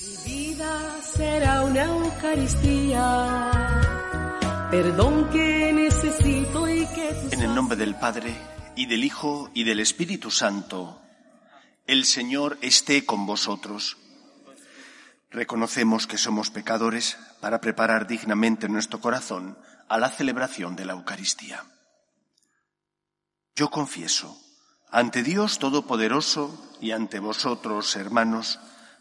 Mi vida será una Eucaristía, perdón que necesito y que En el nombre del Padre, y del Hijo, y del Espíritu Santo, el Señor esté con vosotros. Reconocemos que somos pecadores para preparar dignamente nuestro corazón a la celebración de la Eucaristía. Yo confieso, ante Dios Todopoderoso y ante vosotros, hermanos,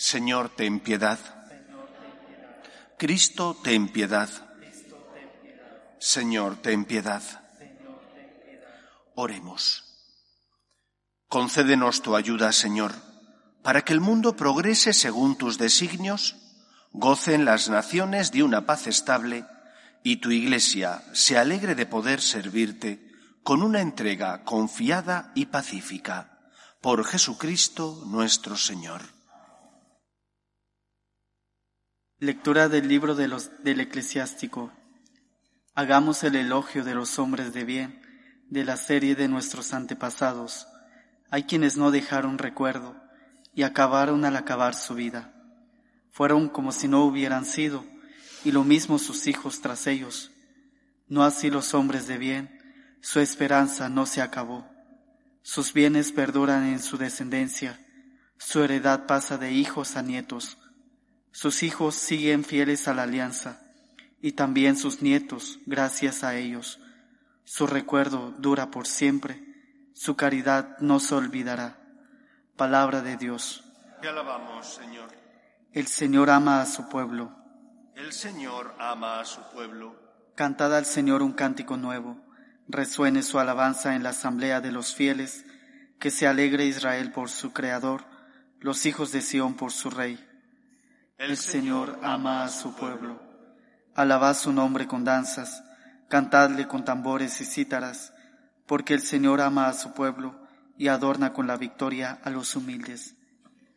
Señor, ten piedad. Cristo, ten piedad. Señor, ten piedad. Oremos. Concédenos tu ayuda, Señor, para que el mundo progrese según tus designios, gocen las naciones de una paz estable y tu Iglesia se alegre de poder servirte con una entrega confiada y pacífica. Por Jesucristo nuestro Señor. Lectura del libro del eclesiástico. Hagamos el elogio de los hombres de bien, de la serie de nuestros antepasados. Hay quienes no dejaron recuerdo y acabaron al acabar su vida. Fueron como si no hubieran sido, y lo mismo sus hijos tras ellos. No así los hombres de bien, su esperanza no se acabó. Sus bienes perduran en su descendencia, su heredad pasa de hijos a nietos. Sus hijos siguen fieles a la alianza, y también sus nietos, gracias a ellos. Su recuerdo dura por siempre, su caridad no se olvidará. Palabra de Dios. Te alabamos, Señor. El Señor ama a su pueblo. El Señor ama a su pueblo. Cantad al Señor un cántico nuevo. Resuene su alabanza en la asamblea de los fieles. Que se alegre Israel por su Creador, los hijos de Sión por su Rey. El Señor ama a su pueblo. Alabad su nombre con danzas, cantadle con tambores y cítaras, porque el Señor ama a su pueblo y adorna con la victoria a los humildes.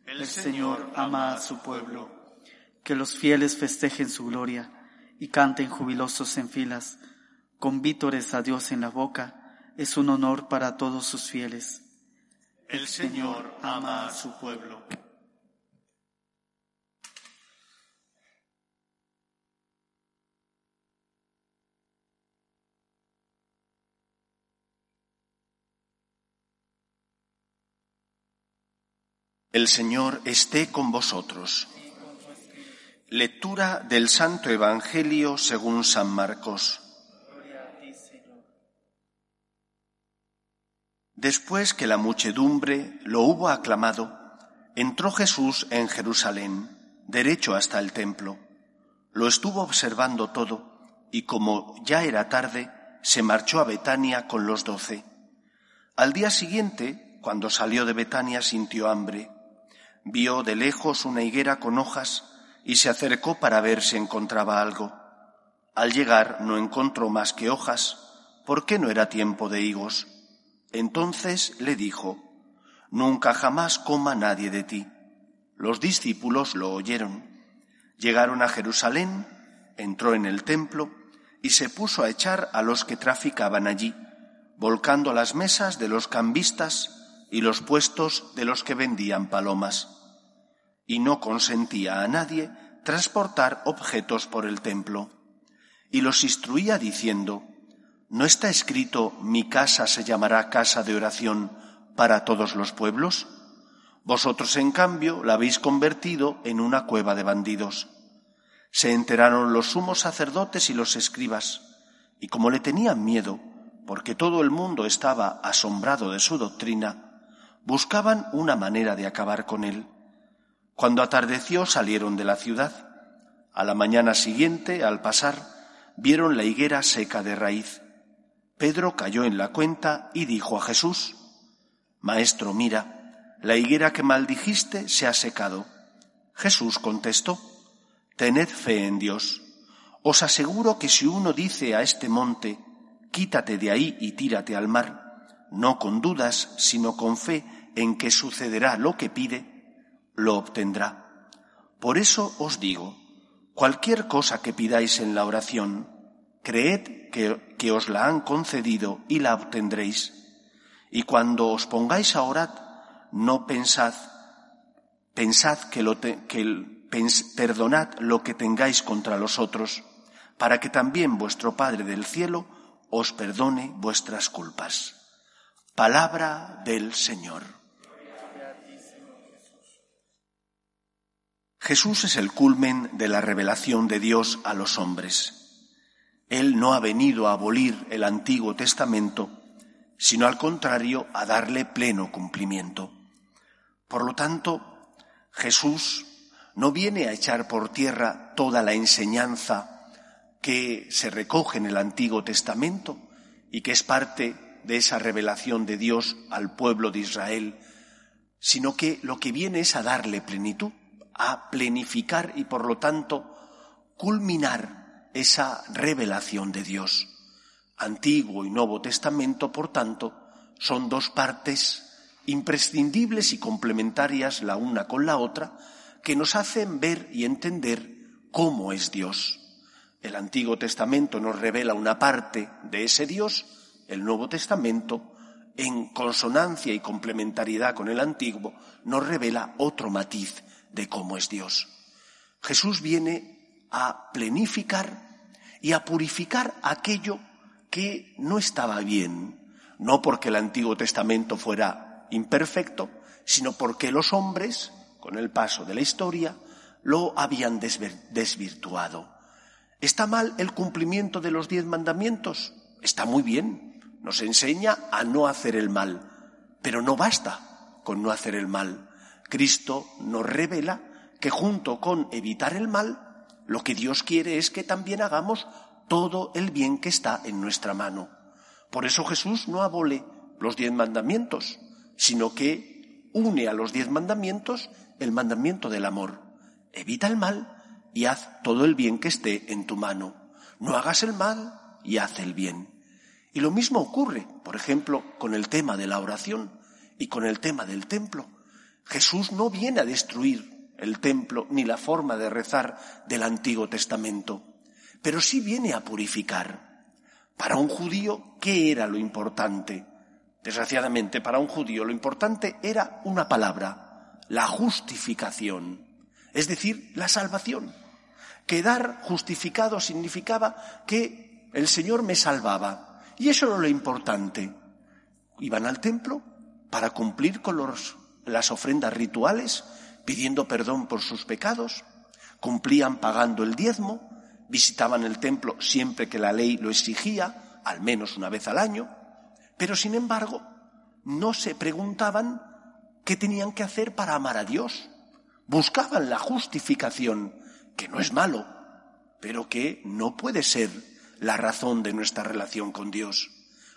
El Señor ama a su pueblo. Que los fieles festejen su gloria y canten jubilosos en filas, con vítores a Dios en la boca, es un honor para todos sus fieles. El Señor ama a su pueblo. El Señor esté con vosotros. Lectura del Santo Evangelio según San Marcos. Después que la muchedumbre lo hubo aclamado, entró Jesús en Jerusalén, derecho hasta el templo. Lo estuvo observando todo, y como ya era tarde, se marchó a Betania con los doce. Al día siguiente, cuando salió de Betania, sintió hambre. Vio de lejos una higuera con hojas y se acercó para ver si encontraba algo. Al llegar no encontró más que hojas, porque no era tiempo de higos. Entonces le dijo, Nunca jamás coma nadie de ti. Los discípulos lo oyeron. Llegaron a Jerusalén, entró en el templo y se puso a echar a los que traficaban allí, volcando las mesas de los cambistas y los puestos de los que vendían palomas. Y no consentía a nadie transportar objetos por el templo. Y los instruía diciendo, ¿no está escrito mi casa se llamará casa de oración para todos los pueblos? Vosotros, en cambio, la habéis convertido en una cueva de bandidos. Se enteraron los sumos sacerdotes y los escribas, y como le tenían miedo, porque todo el mundo estaba asombrado de su doctrina, buscaban una manera de acabar con él. Cuando atardeció salieron de la ciudad. A la mañana siguiente, al pasar, vieron la higuera seca de raíz. Pedro cayó en la cuenta y dijo a Jesús, Maestro, mira, la higuera que maldijiste se ha secado. Jesús contestó, Tened fe en Dios. Os aseguro que si uno dice a este monte, quítate de ahí y tírate al mar, no con dudas, sino con fe en que sucederá lo que pide, lo obtendrá. Por eso os digo, cualquier cosa que pidáis en la oración, creed que, que os la han concedido y la obtendréis. Y cuando os pongáis a orar, no pensad, pensad que, lo que perdonad lo que tengáis contra los otros, para que también vuestro Padre del cielo os perdone vuestras culpas. Palabra del Señor. Jesús es el culmen de la revelación de Dios a los hombres. Él no ha venido a abolir el Antiguo Testamento, sino al contrario a darle pleno cumplimiento. Por lo tanto, Jesús no viene a echar por tierra toda la enseñanza que se recoge en el Antiguo Testamento y que es parte de esa revelación de Dios al pueblo de Israel, sino que lo que viene es a darle plenitud a plenificar y por lo tanto culminar esa revelación de Dios. Antiguo y Nuevo Testamento, por tanto, son dos partes imprescindibles y complementarias la una con la otra, que nos hacen ver y entender cómo es Dios. El Antiguo Testamento nos revela una parte de ese Dios, el Nuevo Testamento, en consonancia y complementariedad con el Antiguo, nos revela otro matiz de cómo es Dios. Jesús viene a plenificar y a purificar aquello que no estaba bien, no porque el Antiguo Testamento fuera imperfecto, sino porque los hombres, con el paso de la historia, lo habían desvirtuado. ¿Está mal el cumplimiento de los diez mandamientos? Está muy bien. Nos enseña a no hacer el mal. Pero no basta con no hacer el mal. Cristo nos revela que junto con evitar el mal, lo que Dios quiere es que también hagamos todo el bien que está en nuestra mano. Por eso Jesús no abole los diez mandamientos, sino que une a los diez mandamientos el mandamiento del amor. Evita el mal y haz todo el bien que esté en tu mano. No hagas el mal y haz el bien. Y lo mismo ocurre, por ejemplo, con el tema de la oración y con el tema del templo. Jesús no viene a destruir el templo ni la forma de rezar del Antiguo Testamento, pero sí viene a purificar. Para un judío, ¿qué era lo importante? Desgraciadamente, para un judío lo importante era una palabra, la justificación, es decir, la salvación. Quedar justificado significaba que el Señor me salvaba. Y eso era lo importante. Iban al templo para cumplir con los las ofrendas rituales, pidiendo perdón por sus pecados, cumplían pagando el diezmo, visitaban el templo siempre que la ley lo exigía, al menos una vez al año, pero sin embargo no se preguntaban qué tenían que hacer para amar a Dios. Buscaban la justificación, que no es malo, pero que no puede ser la razón de nuestra relación con Dios.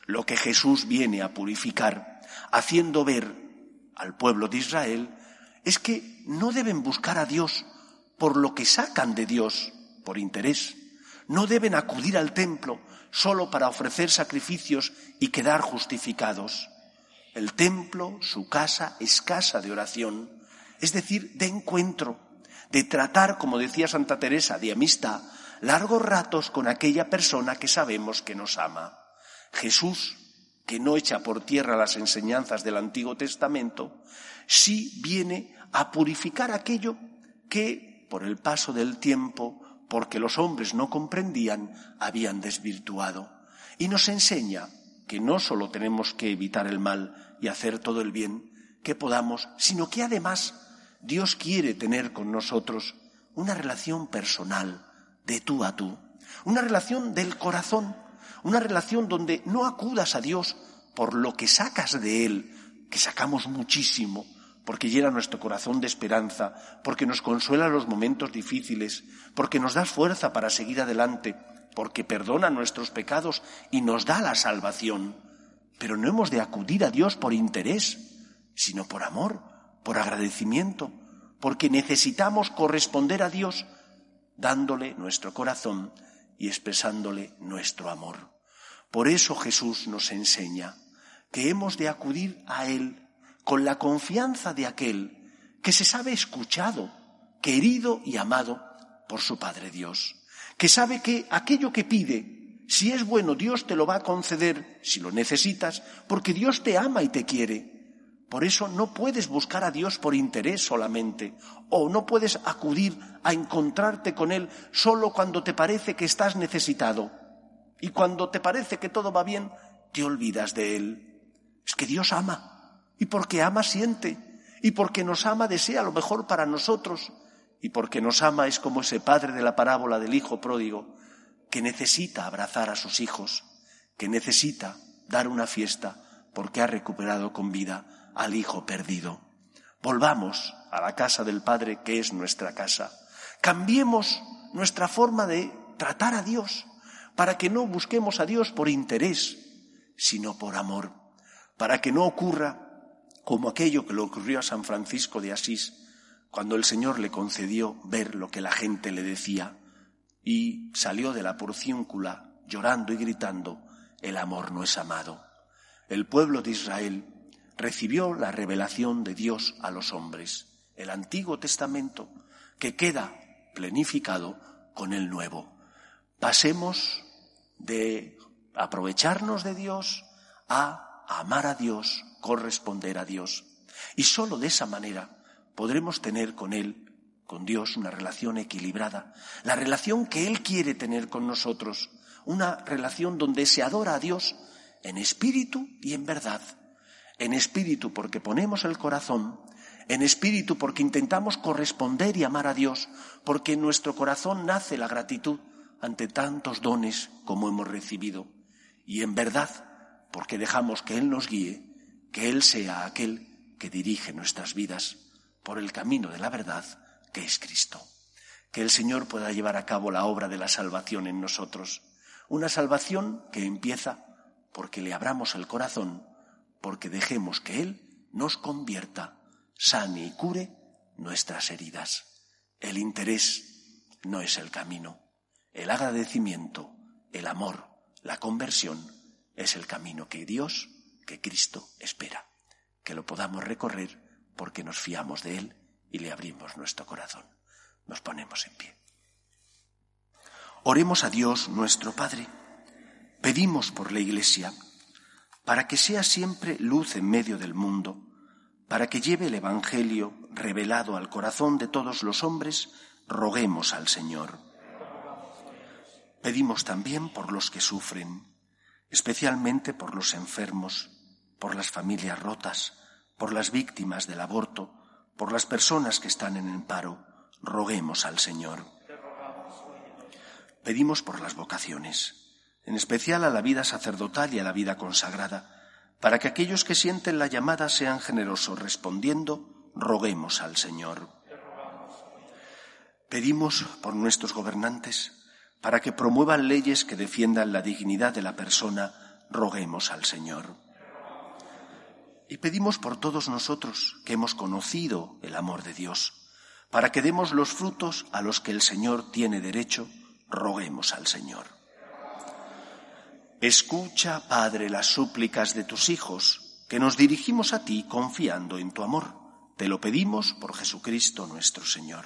Lo que Jesús viene a purificar, haciendo ver al pueblo de Israel es que no deben buscar a Dios por lo que sacan de Dios, por interés. No deben acudir al templo solo para ofrecer sacrificios y quedar justificados. El templo, su casa, es casa de oración, es decir, de encuentro, de tratar, como decía Santa Teresa, de amistad, largos ratos con aquella persona que sabemos que nos ama. Jesús que no echa por tierra las enseñanzas del Antiguo Testamento, sí viene a purificar aquello que, por el paso del tiempo, porque los hombres no comprendían, habían desvirtuado. Y nos enseña que no solo tenemos que evitar el mal y hacer todo el bien que podamos, sino que además Dios quiere tener con nosotros una relación personal, de tú a tú, una relación del corazón, una relación donde no acudas a Dios por lo que sacas de Él, que sacamos muchísimo, porque llena nuestro corazón de esperanza, porque nos consuela los momentos difíciles, porque nos da fuerza para seguir adelante, porque perdona nuestros pecados y nos da la salvación. Pero no hemos de acudir a Dios por interés, sino por amor, por agradecimiento, porque necesitamos corresponder a Dios dándole nuestro corazón y expresándole nuestro amor. Por eso Jesús nos enseña que hemos de acudir a Él con la confianza de aquel que se sabe escuchado, querido y amado por su Padre Dios, que sabe que aquello que pide, si es bueno, Dios te lo va a conceder si lo necesitas, porque Dios te ama y te quiere. Por eso no puedes buscar a Dios por interés solamente, o no puedes acudir a encontrarte con Él solo cuando te parece que estás necesitado. Y cuando te parece que todo va bien, te olvidas de Él. Es que Dios ama, y porque ama siente, y porque nos ama desea lo mejor para nosotros, y porque nos ama es como ese padre de la parábola del hijo pródigo, que necesita abrazar a sus hijos, que necesita dar una fiesta porque ha recuperado con vida al Hijo perdido. Volvamos a la casa del Padre que es nuestra casa. Cambiemos nuestra forma de tratar a Dios para que no busquemos a Dios por interés, sino por amor, para que no ocurra como aquello que le ocurrió a San Francisco de Asís, cuando el Señor le concedió ver lo que la gente le decía y salió de la porciúncula llorando y gritando, el amor no es amado. El pueblo de Israel recibió la revelación de Dios a los hombres, el Antiguo Testamento, que queda plenificado con el Nuevo. Pasemos de aprovecharnos de Dios a amar a Dios, corresponder a Dios. Y sólo de esa manera podremos tener con Él, con Dios, una relación equilibrada, la relación que Él quiere tener con nosotros, una relación donde se adora a Dios en espíritu y en verdad. En espíritu porque ponemos el corazón, en espíritu porque intentamos corresponder y amar a Dios, porque en nuestro corazón nace la gratitud ante tantos dones como hemos recibido, y en verdad porque dejamos que Él nos guíe, que Él sea aquel que dirige nuestras vidas por el camino de la verdad que es Cristo. Que el Señor pueda llevar a cabo la obra de la salvación en nosotros, una salvación que empieza porque le abramos el corazón porque dejemos que Él nos convierta, sane y cure nuestras heridas. El interés no es el camino. El agradecimiento, el amor, la conversión es el camino que Dios, que Cristo espera. Que lo podamos recorrer porque nos fiamos de Él y le abrimos nuestro corazón. Nos ponemos en pie. Oremos a Dios nuestro Padre. Pedimos por la Iglesia para que sea siempre luz en medio del mundo, para que lleve el Evangelio revelado al corazón de todos los hombres, roguemos al Señor. Pedimos también por los que sufren, especialmente por los enfermos, por las familias rotas, por las víctimas del aborto, por las personas que están en el paro, roguemos al Señor. Pedimos por las vocaciones en especial a la vida sacerdotal y a la vida consagrada, para que aquellos que sienten la llamada sean generosos respondiendo, roguemos al Señor. Pedimos por nuestros gobernantes, para que promuevan leyes que defiendan la dignidad de la persona, roguemos al Señor. Y pedimos por todos nosotros que hemos conocido el amor de Dios, para que demos los frutos a los que el Señor tiene derecho, roguemos al Señor. Escucha, Padre, las súplicas de tus hijos, que nos dirigimos a ti confiando en tu amor. Te lo pedimos por Jesucristo nuestro Señor.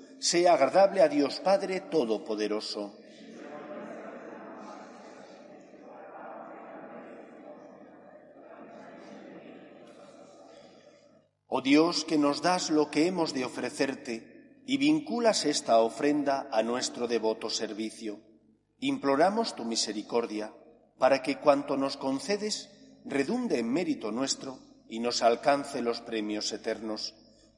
sea agradable a Dios Padre Todopoderoso. Oh Dios, que nos das lo que hemos de ofrecerte y vinculas esta ofrenda a nuestro devoto servicio, imploramos tu misericordia para que cuanto nos concedes redunde en mérito nuestro y nos alcance los premios eternos.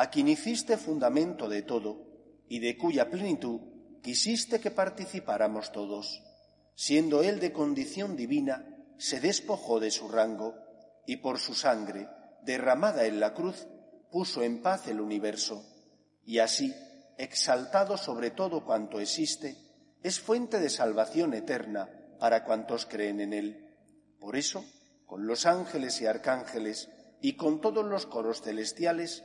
a quien hiciste fundamento de todo y de cuya plenitud quisiste que participáramos todos. Siendo Él de condición divina, se despojó de su rango y por su sangre, derramada en la cruz, puso en paz el universo. Y así, exaltado sobre todo cuanto existe, es fuente de salvación eterna para cuantos creen en Él. Por eso, con los ángeles y arcángeles y con todos los coros celestiales,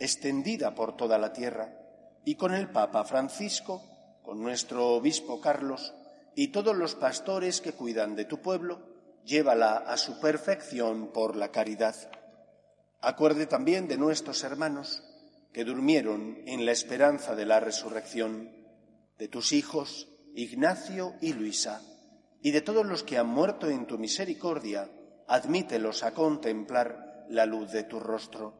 extendida por toda la tierra, y con el Papa Francisco, con nuestro Obispo Carlos y todos los pastores que cuidan de tu pueblo, llévala a su perfección por la caridad. Acuerde también de nuestros hermanos que durmieron en la esperanza de la resurrección, de tus hijos Ignacio y Luisa y de todos los que han muerto en tu misericordia, admítelos a contemplar la luz de tu rostro.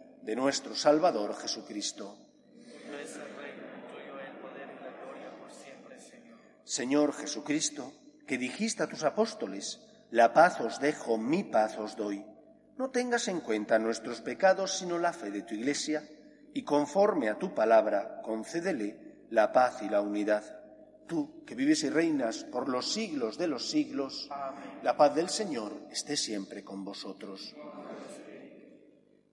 de nuestro Salvador Jesucristo. Señor Jesucristo, que dijiste a tus apóstoles, la paz os dejo, mi paz os doy no tengas en cuenta nuestros pecados, sino la fe de tu Iglesia, y conforme a tu palabra, concédele la paz y la unidad. Tú, que vives y reinas por los siglos de los siglos, la paz del Señor esté siempre con vosotros.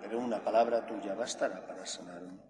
pero una palabra tuya bastará para sanarme.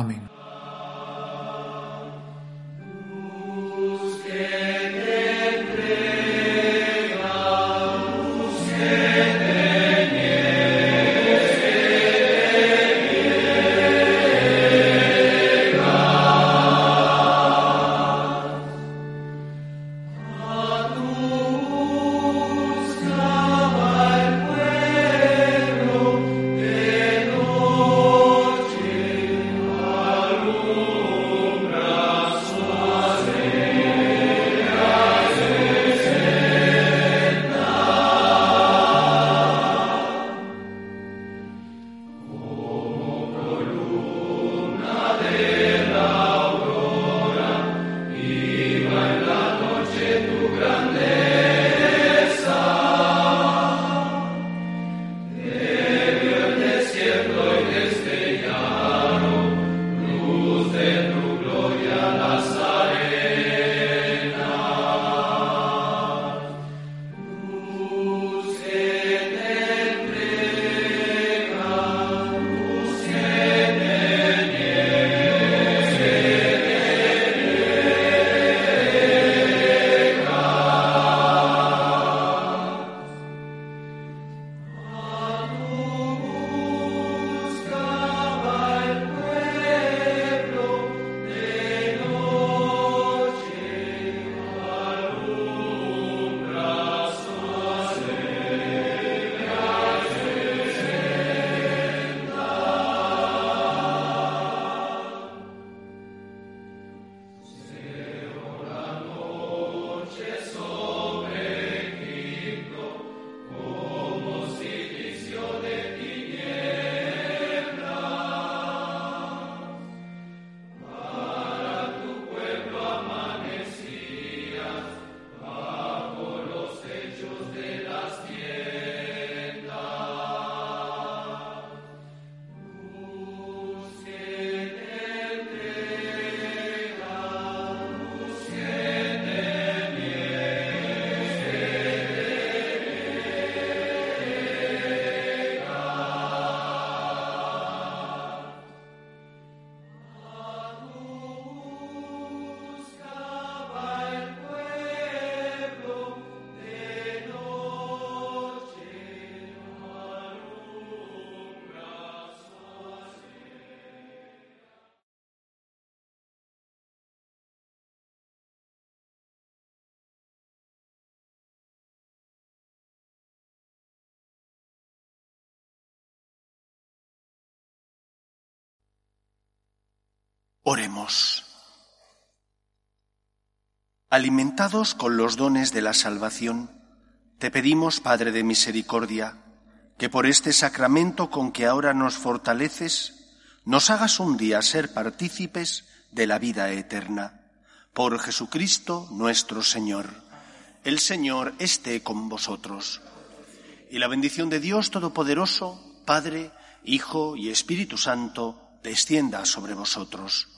Amén. Oremos. Alimentados con los dones de la salvación, te pedimos, Padre de Misericordia, que por este sacramento con que ahora nos fortaleces, nos hagas un día ser partícipes de la vida eterna. Por Jesucristo nuestro Señor. El Señor esté con vosotros. Y la bendición de Dios Todopoderoso, Padre, Hijo y Espíritu Santo, descienda sobre vosotros.